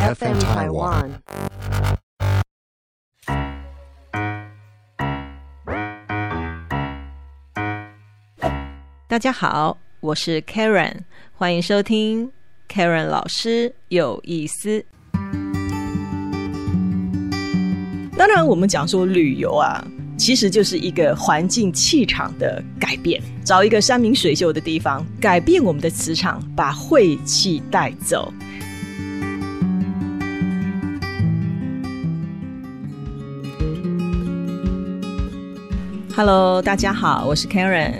FM Taiwan。大家好，我是 Karen，欢迎收听 Karen 老师有意思。当然，我们讲说旅游啊，其实就是一个环境气场的改变，找一个山明水秀的地方，改变我们的磁场，把晦气带走。Hello，大家好，我是 Karen。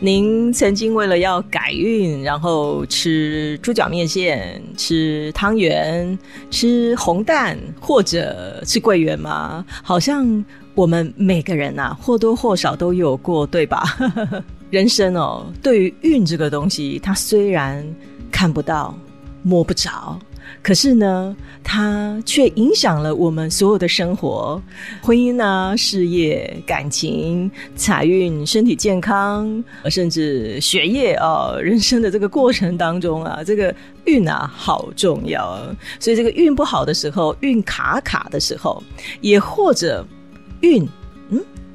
您曾经为了要改运，然后吃猪脚面线、吃汤圆、吃红蛋或者吃桂圆吗？好像我们每个人呐，或多或少都有过，对吧？人生哦，对于运这个东西，它虽然看不到、摸不着。可是呢，它却影响了我们所有的生活，婚姻啊、事业、感情、财运、身体健康，甚至学业啊，人生的这个过程当中啊，这个运啊好重要。所以，这个运不好的时候，运卡卡的时候，也或者运。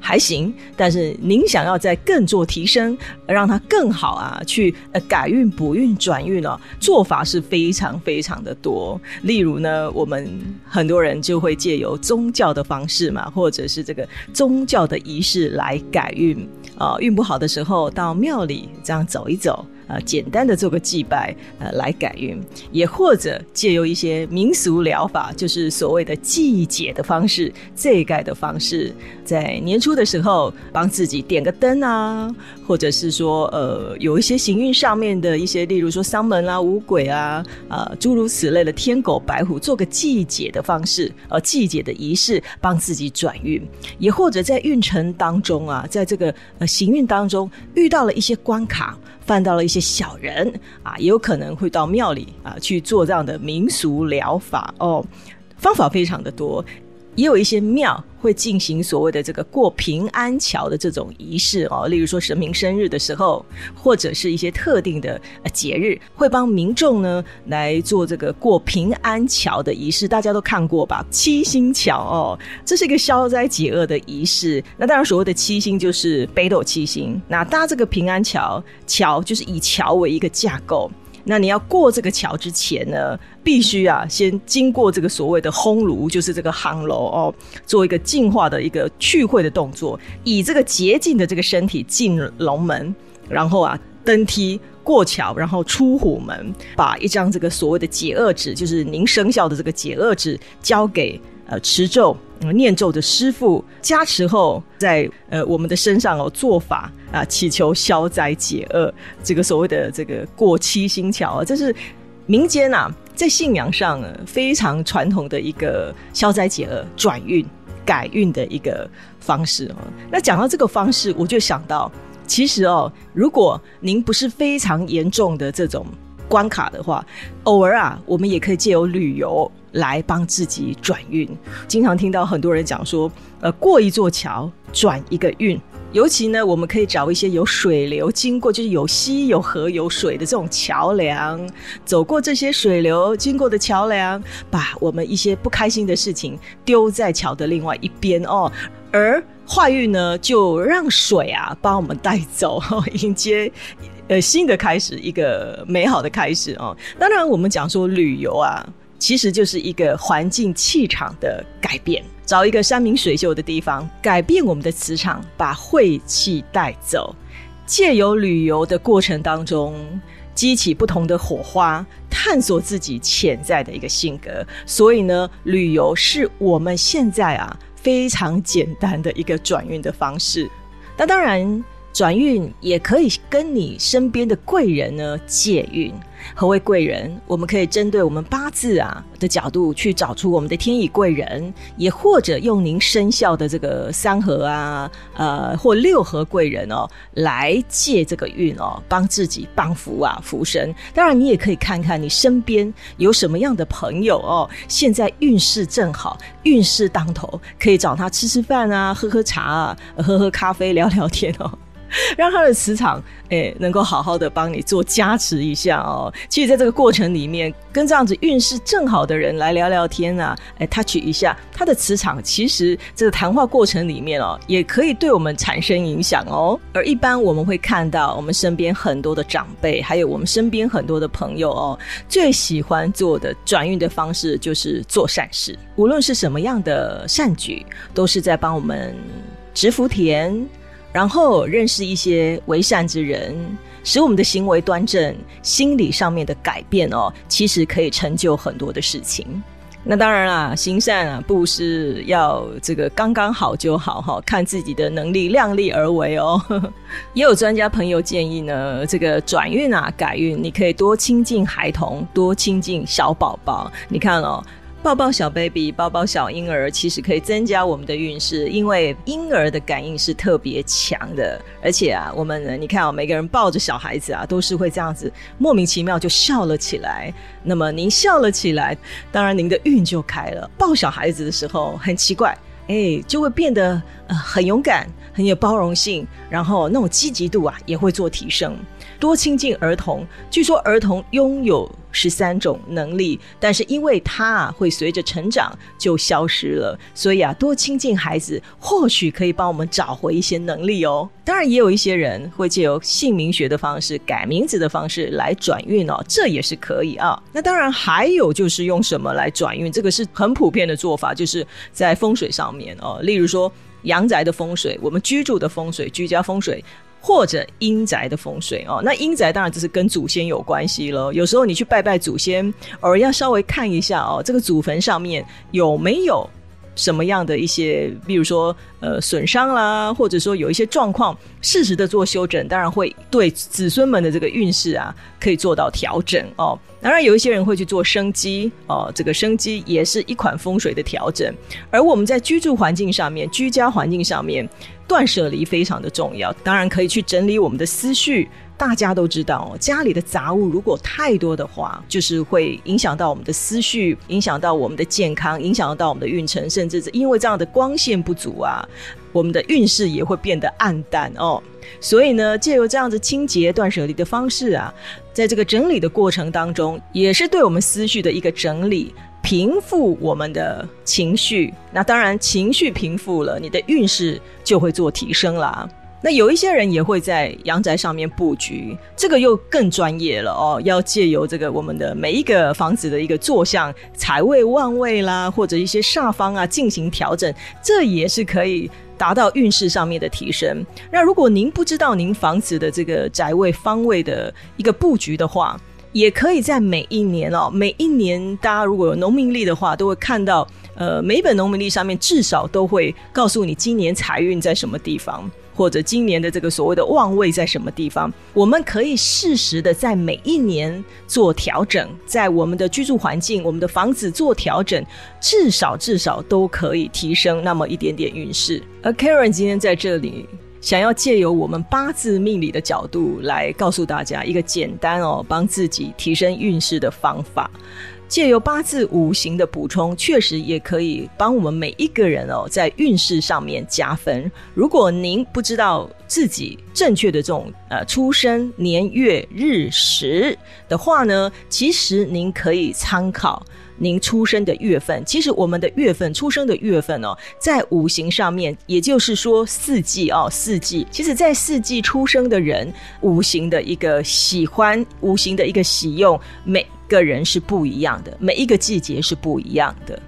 还行，但是您想要再更做提升，让它更好啊，去呃改运补运转运哦，做法是非常非常的多。例如呢，我们很多人就会借由宗教的方式嘛，或者是这个宗教的仪式来改运啊，运不好的时候到庙里这样走一走。呃，简单的做个祭拜，呃，来改运，也或者借由一些民俗疗法，就是所谓的祭解的方式、祭改的方式，在年初的时候帮自己点个灯啊，或者是说，呃，有一些行运上面的一些，例如说丧门啊、五鬼啊，啊，诸如此类的天狗、白虎，做个祭解的方式，呃，祭解的仪式，帮自己转运，也或者在运程当中啊，在这个呃行运当中遇到了一些关卡。办到了一些小人啊，也有可能会到庙里啊去做这样的民俗疗法哦，方法非常的多。也有一些庙会进行所谓的这个过平安桥的这种仪式哦，例如说神明生日的时候，或者是一些特定的呃节日，会帮民众呢来做这个过平安桥的仪式。大家都看过吧？七星桥哦，这是一个消灾解厄的仪式。那当然，所谓的七星就是北斗七星。那搭这个平安桥，桥就是以桥为一个架构。那你要过这个桥之前呢，必须啊先经过这个所谓的烘炉，就是这个夯楼哦，做一个净化的一个去秽的动作，以这个洁净的这个身体进龙门，然后啊登梯过桥，然后出虎门，把一张这个所谓的解厄纸，就是您生肖的这个解厄纸交给。呃，持咒、念咒的师傅加持后，在呃我们的身上哦做法啊，祈求消灾解厄。这个所谓的这个过七星桥啊，这是民间啊在信仰上非常传统的一个消灾解厄、转运改运的一个方式哦。那讲到这个方式，我就想到，其实哦，如果您不是非常严重的这种关卡的话，偶尔啊，我们也可以借由旅游。来帮自己转运，经常听到很多人讲说，呃，过一座桥转一个运。尤其呢，我们可以找一些有水流经过，就是有溪、有河、有水的这种桥梁，走过这些水流经过的桥梁，把我们一些不开心的事情丢在桥的另外一边哦。而坏运呢，就让水啊帮我们带走，迎接呃新的开始，一个美好的开始哦。当然，我们讲说旅游啊。其实就是一个环境气场的改变，找一个山明水秀的地方，改变我们的磁场，把晦气带走。借由旅游的过程当中，激起不同的火花，探索自己潜在的一个性格。所以呢，旅游是我们现在啊非常简单的一个转运的方式。那当然。转运也可以跟你身边的贵人呢借运。何为贵人？我们可以针对我们八字啊的角度去找出我们的天乙贵人，也或者用您生肖的这个三合啊，呃或六合贵人哦来借这个运哦，帮自己帮福啊福神。当然，你也可以看看你身边有什么样的朋友哦，现在运势正好，运势当头，可以找他吃吃饭啊，喝喝茶啊，喝喝咖啡，聊聊天哦。让他的磁场诶能够好好的帮你做加持一下哦。其实，在这个过程里面，跟这样子运势正好的人来聊聊天啊，诶 touch 一下他的磁场，其实这个谈话过程里面哦，也可以对我们产生影响哦。而一般我们会看到，我们身边很多的长辈，还有我们身边很多的朋友哦，最喜欢做的转运的方式就是做善事，无论是什么样的善举，都是在帮我们植福田。然后认识一些为善之人，使我们的行为端正，心理上面的改变哦，其实可以成就很多的事情。那当然啦，行善啊，不是要这个刚刚好就好哈，看自己的能力，量力而为哦。也有专家朋友建议呢，这个转运啊，改运，你可以多亲近孩童，多亲近小宝宝。你看哦。抱抱小 baby，抱抱小婴儿，其实可以增加我们的运势，因为婴儿的感应是特别强的。而且啊，我们你看啊，每个人抱着小孩子啊，都是会这样子莫名其妙就笑了起来。那么您笑了起来，当然您的运就开了。抱小孩子的时候很奇怪，哎，就会变得呃很勇敢，很有包容性，然后那种积极度啊也会做提升。多亲近儿童，据说儿童拥有。十三种能力，但是因为他啊会随着成长就消失了，所以啊多亲近孩子，或许可以帮我们找回一些能力哦。当然，也有一些人会借由姓名学的方式、改名字的方式来转运哦，这也是可以啊。那当然还有就是用什么来转运，这个是很普遍的做法，就是在风水上面哦，例如说阳宅的风水，我们居住的风水、居家风水。或者阴宅的风水哦，那阴宅当然就是跟祖先有关系了。有时候你去拜拜祖先，偶尔要稍微看一下哦，这个祖坟上面有没有什么样的一些，比如说呃损伤啦，或者说有一些状况，适时的做修整，当然会对子孙们的这个运势啊，可以做到调整哦。当然有一些人会去做生机哦，这个生机也是一款风水的调整。而我们在居住环境上面，居家环境上面。断舍离非常的重要，当然可以去整理我们的思绪。大家都知道，家里的杂物如果太多的话，就是会影响到我们的思绪，影响到我们的健康，影响到我们的运程，甚至是因为这样的光线不足啊，我们的运势也会变得暗淡哦。所以呢，借由这样子清洁断舍离的方式啊，在这个整理的过程当中，也是对我们思绪的一个整理。平复我们的情绪，那当然情绪平复了，你的运势就会做提升啦。那有一些人也会在阳宅上面布局，这个又更专业了哦。要借由这个我们的每一个房子的一个坐向、财位、旺位啦，或者一些煞方啊进行调整，这也是可以达到运势上面的提升。那如果您不知道您房子的这个宅位方位的一个布局的话，也可以在每一年哦，每一年大家如果有农民历的话，都会看到，呃，每本农民历上面至少都会告诉你今年财运在什么地方，或者今年的这个所谓的旺位在什么地方。我们可以适时的在每一年做调整，在我们的居住环境、我们的房子做调整，至少至少都可以提升那么一点点运势。而 Karen 今天在这里。想要借由我们八字命理的角度来告诉大家一个简单哦，帮自己提升运势的方法。借由八字五行的补充，确实也可以帮我们每一个人哦，在运势上面加分。如果您不知道自己正确的这种呃出生年月日时的话呢，其实您可以参考。您出生的月份，其实我们的月份出生的月份哦，在五行上面，也就是说四季哦，四季。其实，在四季出生的人，五行的一个喜欢，五行的一个喜用，每个人是不一样的，每一个季节是不一样的。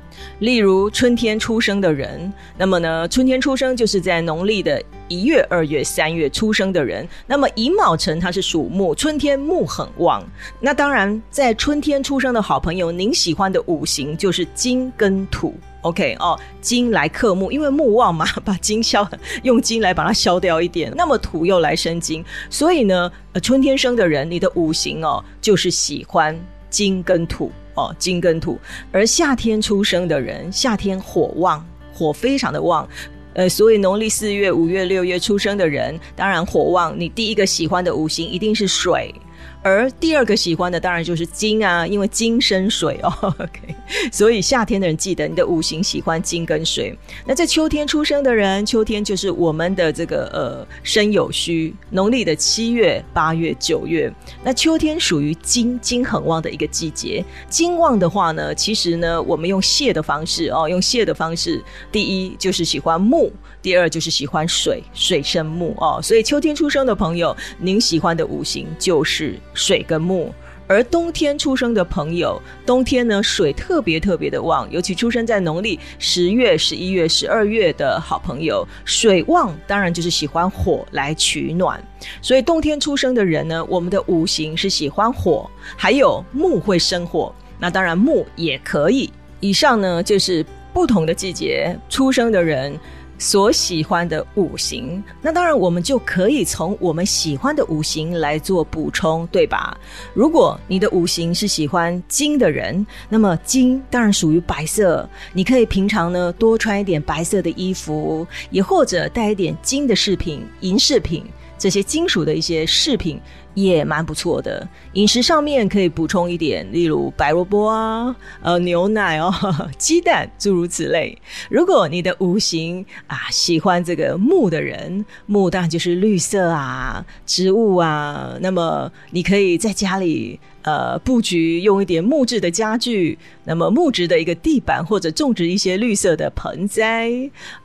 例如春天出生的人，那么呢，春天出生就是在农历的一月、二月、三月出生的人。那么乙卯辰它是属木，春天木很旺。那当然，在春天出生的好朋友，您喜欢的五行就是金跟土。OK 哦，金来克木，因为木旺嘛，把金消，用金来把它消掉一点。那么土又来生金，所以呢，呃，春天生的人，你的五行哦，就是喜欢金跟土。哦，金跟土，而夏天出生的人，夏天火旺，火非常的旺，呃，所以农历四月、五月、六月出生的人，当然火旺。你第一个喜欢的五行一定是水，而第二个喜欢的当然就是金啊，因为金生水哦。OK，所以夏天的人记得你的五行喜欢金跟水。那在秋天出生的人，秋天就是我们的这个呃申酉戌，农历的七月、八月、九月。那秋天属于金金很旺的一个季节。金旺的话呢，其实呢，我们用泄的方式哦，用泄的方式，第一就是喜欢木，第二就是喜欢水，水生木哦。所以秋天出生的朋友，您喜欢的五行就是水跟木。而冬天出生的朋友，冬天呢水特别特别的旺，尤其出生在农历十月、十一月、十二月的好朋友，水旺当然就是喜欢火来取暖。所以冬天出生的人呢，我们的五行是喜欢火，还有木会生火，那当然木也可以。以上呢就是不同的季节出生的人。所喜欢的五行，那当然我们就可以从我们喜欢的五行来做补充，对吧？如果你的五行是喜欢金的人，那么金当然属于白色，你可以平常呢多穿一点白色的衣服，也或者带一点金的饰品、银饰品。这些金属的一些饰品也蛮不错的，饮食上面可以补充一点，例如白萝卜啊、呃牛奶哦、鸡蛋诸如此类。如果你的五行啊喜欢这个木的人，木当然就是绿色啊、植物啊，那么你可以在家里。呃，布局用一点木质的家具，那么木质的一个地板，或者种植一些绿色的盆栽，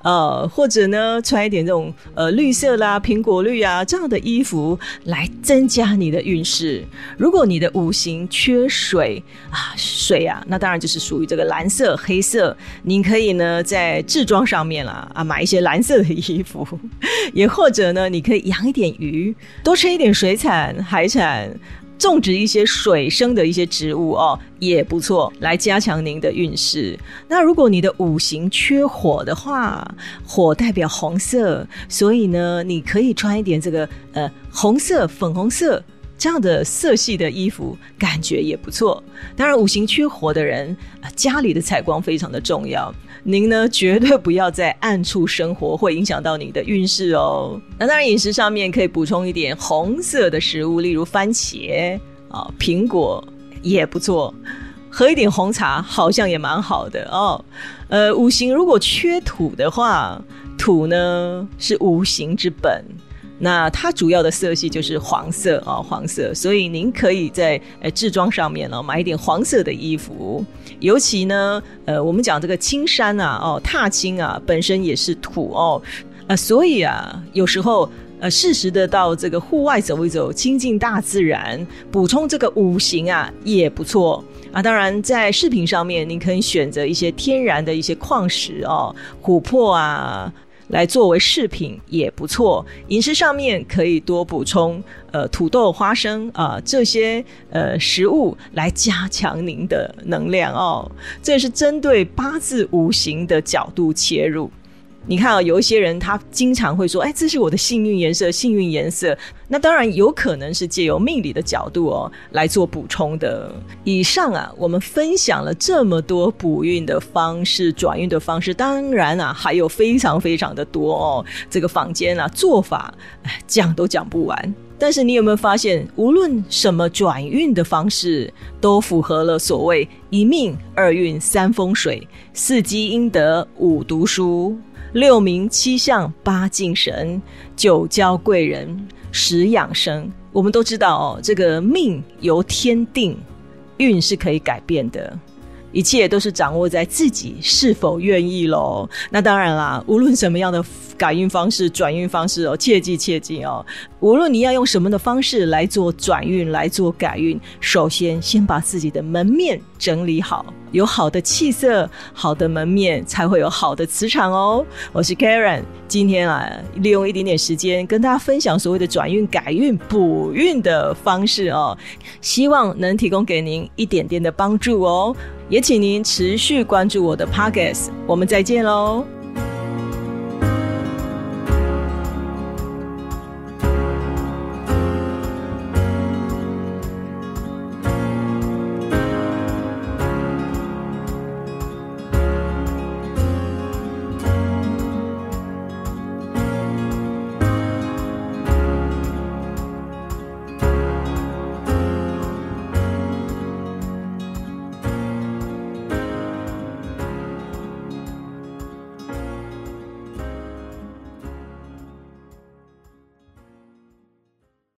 呃，或者呢，穿一点这种呃绿色啦、苹果绿啊这样的衣服，来增加加你的运势。如果你的五行缺水啊，水啊，那当然就是属于这个蓝色、黑色。你可以呢在制装上面啦啊买一些蓝色的衣服，也或者呢，你可以养一点鱼，多吃一点水产、海产。种植一些水生的一些植物哦，也不错，来加强您的运势。那如果你的五行缺火的话，火代表红色，所以呢，你可以穿一点这个呃红色、粉红色。这样的色系的衣服感觉也不错。当然，五行缺火的人啊，家里的采光非常的重要。您呢，绝对不要在暗处生活，会影响到你的运势哦。那当然，饮食上面可以补充一点红色的食物，例如番茄啊、苹果也不错。喝一点红茶好像也蛮好的哦。呃，五行如果缺土的话，土呢是五行之本。那它主要的色系就是黄色啊，黄色，所以您可以在呃制装上面呢买一点黄色的衣服，尤其呢，呃，我们讲这个青山啊，哦，踏青啊，本身也是土哦，啊，所以啊，有时候呃适时的到这个户外走一走，亲近大自然，补充这个五行啊，也不错啊。当然，在饰品上面，您可以选择一些天然的一些矿石哦，琥珀啊。来作为饰品也不错，饮食上面可以多补充呃土豆、花生啊这些呃食物来加强您的能量哦。这是针对八字五行的角度切入。你看啊，有一些人他经常会说：“哎，这是我的幸运颜色，幸运颜色。”那当然有可能是借由命理的角度哦来做补充的。以上啊，我们分享了这么多补运的方式、转运的方式，当然啊还有非常非常的多哦。这个坊间啊做法讲都讲不完。但是你有没有发现，无论什么转运的方式，都符合了所谓一命二运三风水四积阴德五读书。六名七相八敬神，九交贵人，十养生。我们都知道哦，这个命由天定，运是可以改变的。一切都是掌握在自己是否愿意喽。那当然啦，无论什么样的改运方式、转运方式哦，切记切记哦。无论你要用什么的方式来做转运、来做改运，首先先把自己的门面整理好，有好的气色、好的门面，才会有好的磁场哦。我是 Karen，今天啊，利用一点点时间跟大家分享所谓的转运、改运、补运的方式哦，希望能提供给您一点点的帮助哦。也请您持续关注我的 Podcast，我们再见喽。